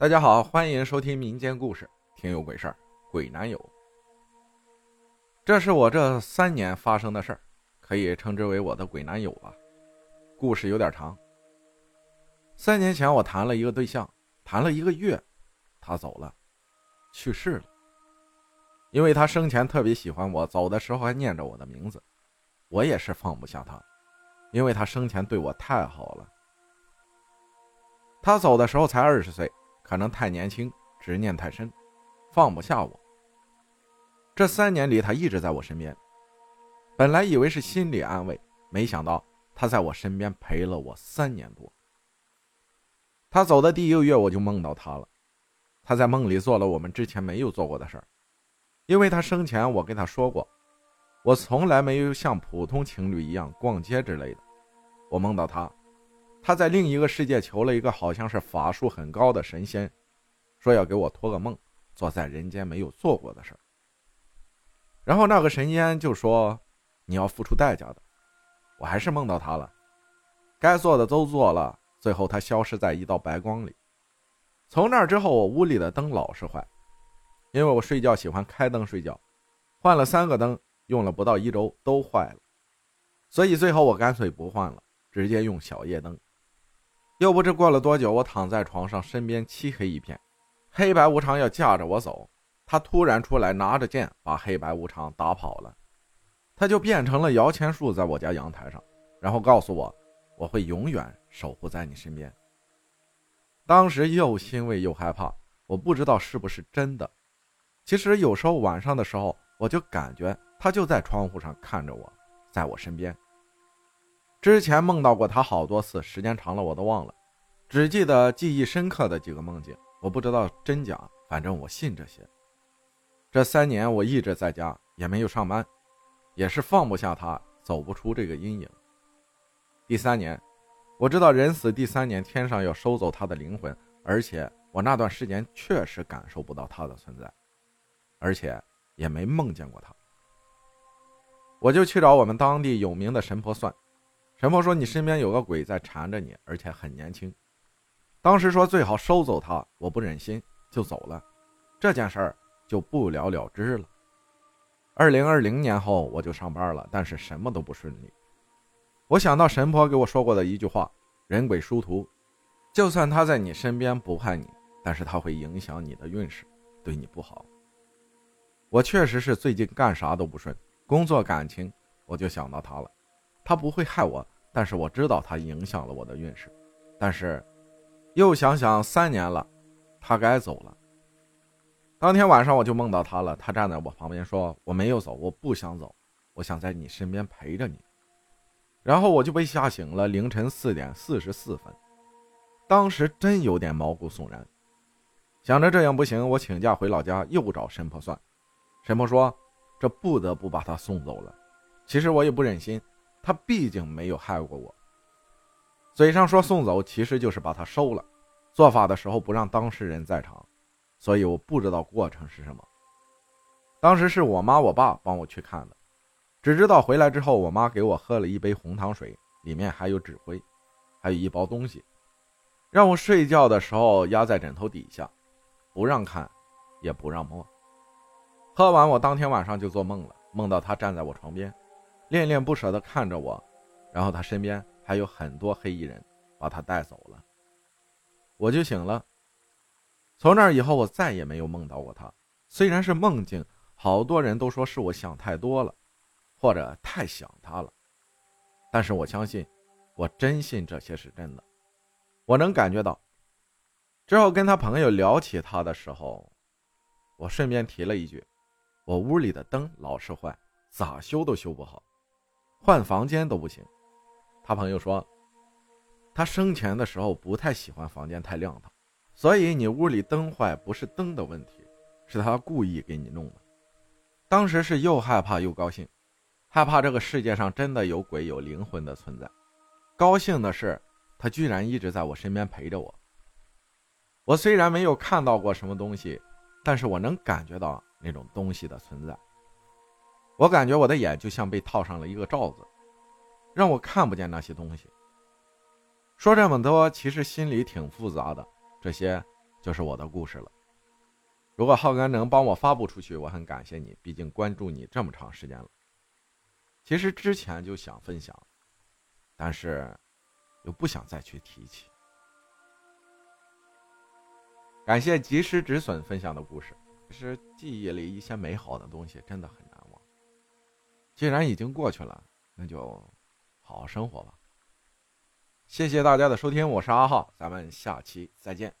大家好，欢迎收听民间故事，听有鬼事儿，鬼男友。这是我这三年发生的事儿，可以称之为我的鬼男友吧。故事有点长。三年前我谈了一个对象，谈了一个月，他走了，去世了。因为他生前特别喜欢我，走的时候还念着我的名字，我也是放不下他，因为他生前对我太好了。他走的时候才二十岁。可能太年轻，执念太深，放不下我。这三年里，他一直在我身边。本来以为是心理安慰，没想到他在我身边陪了我三年多。他走的第一个月，我就梦到他了。他在梦里做了我们之前没有做过的事儿，因为他生前我跟他说过，我从来没有像普通情侣一样逛街之类的。我梦到他。他在另一个世界求了一个好像是法术很高的神仙，说要给我托个梦，做在人间没有做过的事儿。然后那个神仙就说：“你要付出代价的。”我还是梦到他了，该做的都做了，最后他消失在一道白光里。从那之后，我屋里的灯老是坏，因为我睡觉喜欢开灯睡觉，换了三个灯，用了不到一周都坏了，所以最后我干脆不换了，直接用小夜灯。又不知过了多久，我躺在床上，身边漆黑一片，黑白无常要架着我走。他突然出来，拿着剑把黑白无常打跑了。他就变成了摇钱树，在我家阳台上，然后告诉我，我会永远守护在你身边。当时又欣慰又害怕，我不知道是不是真的。其实有时候晚上的时候，我就感觉他就在窗户上看着我，在我身边。之前梦到过他好多次，时间长了我都忘了，只记得记忆深刻的几个梦境。我不知道真假，反正我信这些。这三年我一直在家，也没有上班，也是放不下他，走不出这个阴影。第三年，我知道人死第三年，天上要收走他的灵魂，而且我那段时间确实感受不到他的存在，而且也没梦见过他。我就去找我们当地有名的神婆算。神婆说：“你身边有个鬼在缠着你，而且很年轻。”当时说最好收走他，我不忍心，就走了。这件事儿就不了了之了。二零二零年后我就上班了，但是什么都不顺利。我想到神婆给我说过的一句话：“人鬼殊途，就算他在你身边不害你，但是他会影响你的运势，对你不好。”我确实是最近干啥都不顺，工作、感情，我就想到他了。他不会害我，但是我知道他影响了我的运势。但是，又想想三年了，他该走了。当天晚上我就梦到他了，他站在我旁边说：“我没有走，我不想走，我想在你身边陪着你。”然后我就被吓醒了，凌晨四点四十四分，当时真有点毛骨悚然。想着这样不行，我请假回老家又找神婆算。神婆说：“这不得不把他送走了。”其实我也不忍心。他毕竟没有害过我，嘴上说送走，其实就是把他收了。做法的时候不让当事人在场，所以我不知道过程是什么。当时是我妈我爸帮我去看的，只知道回来之后，我妈给我喝了一杯红糖水，里面还有纸灰，还有一包东西，让我睡觉的时候压在枕头底下，不让看，也不让摸。喝完，我当天晚上就做梦了，梦到他站在我床边。恋恋不舍地看着我，然后他身边还有很多黑衣人，把他带走了。我就醒了。从那以后，我再也没有梦到过他。虽然是梦境，好多人都说是我想太多了，或者太想他了。但是我相信，我真信这些是真的。我能感觉到。之后跟他朋友聊起他的时候，我顺便提了一句：“我屋里的灯老是坏，咋修都修不好。”换房间都不行，他朋友说，他生前的时候不太喜欢房间太亮堂，所以你屋里灯坏不是灯的问题，是他故意给你弄的。当时是又害怕又高兴，害怕这个世界上真的有鬼有灵魂的存在，高兴的是他居然一直在我身边陪着我。我虽然没有看到过什么东西，但是我能感觉到那种东西的存在。我感觉我的眼就像被套上了一个罩子，让我看不见那些东西。说这么多，其实心里挺复杂的。这些就是我的故事了。如果浩哥能帮我发布出去，我很感谢你，毕竟关注你这么长时间了。其实之前就想分享，但是又不想再去提起。感谢及时止损分享的故事。其实记忆里一些美好的东西真的很。既然已经过去了，那就好好生活吧。谢谢大家的收听，我是阿浩，咱们下期再见。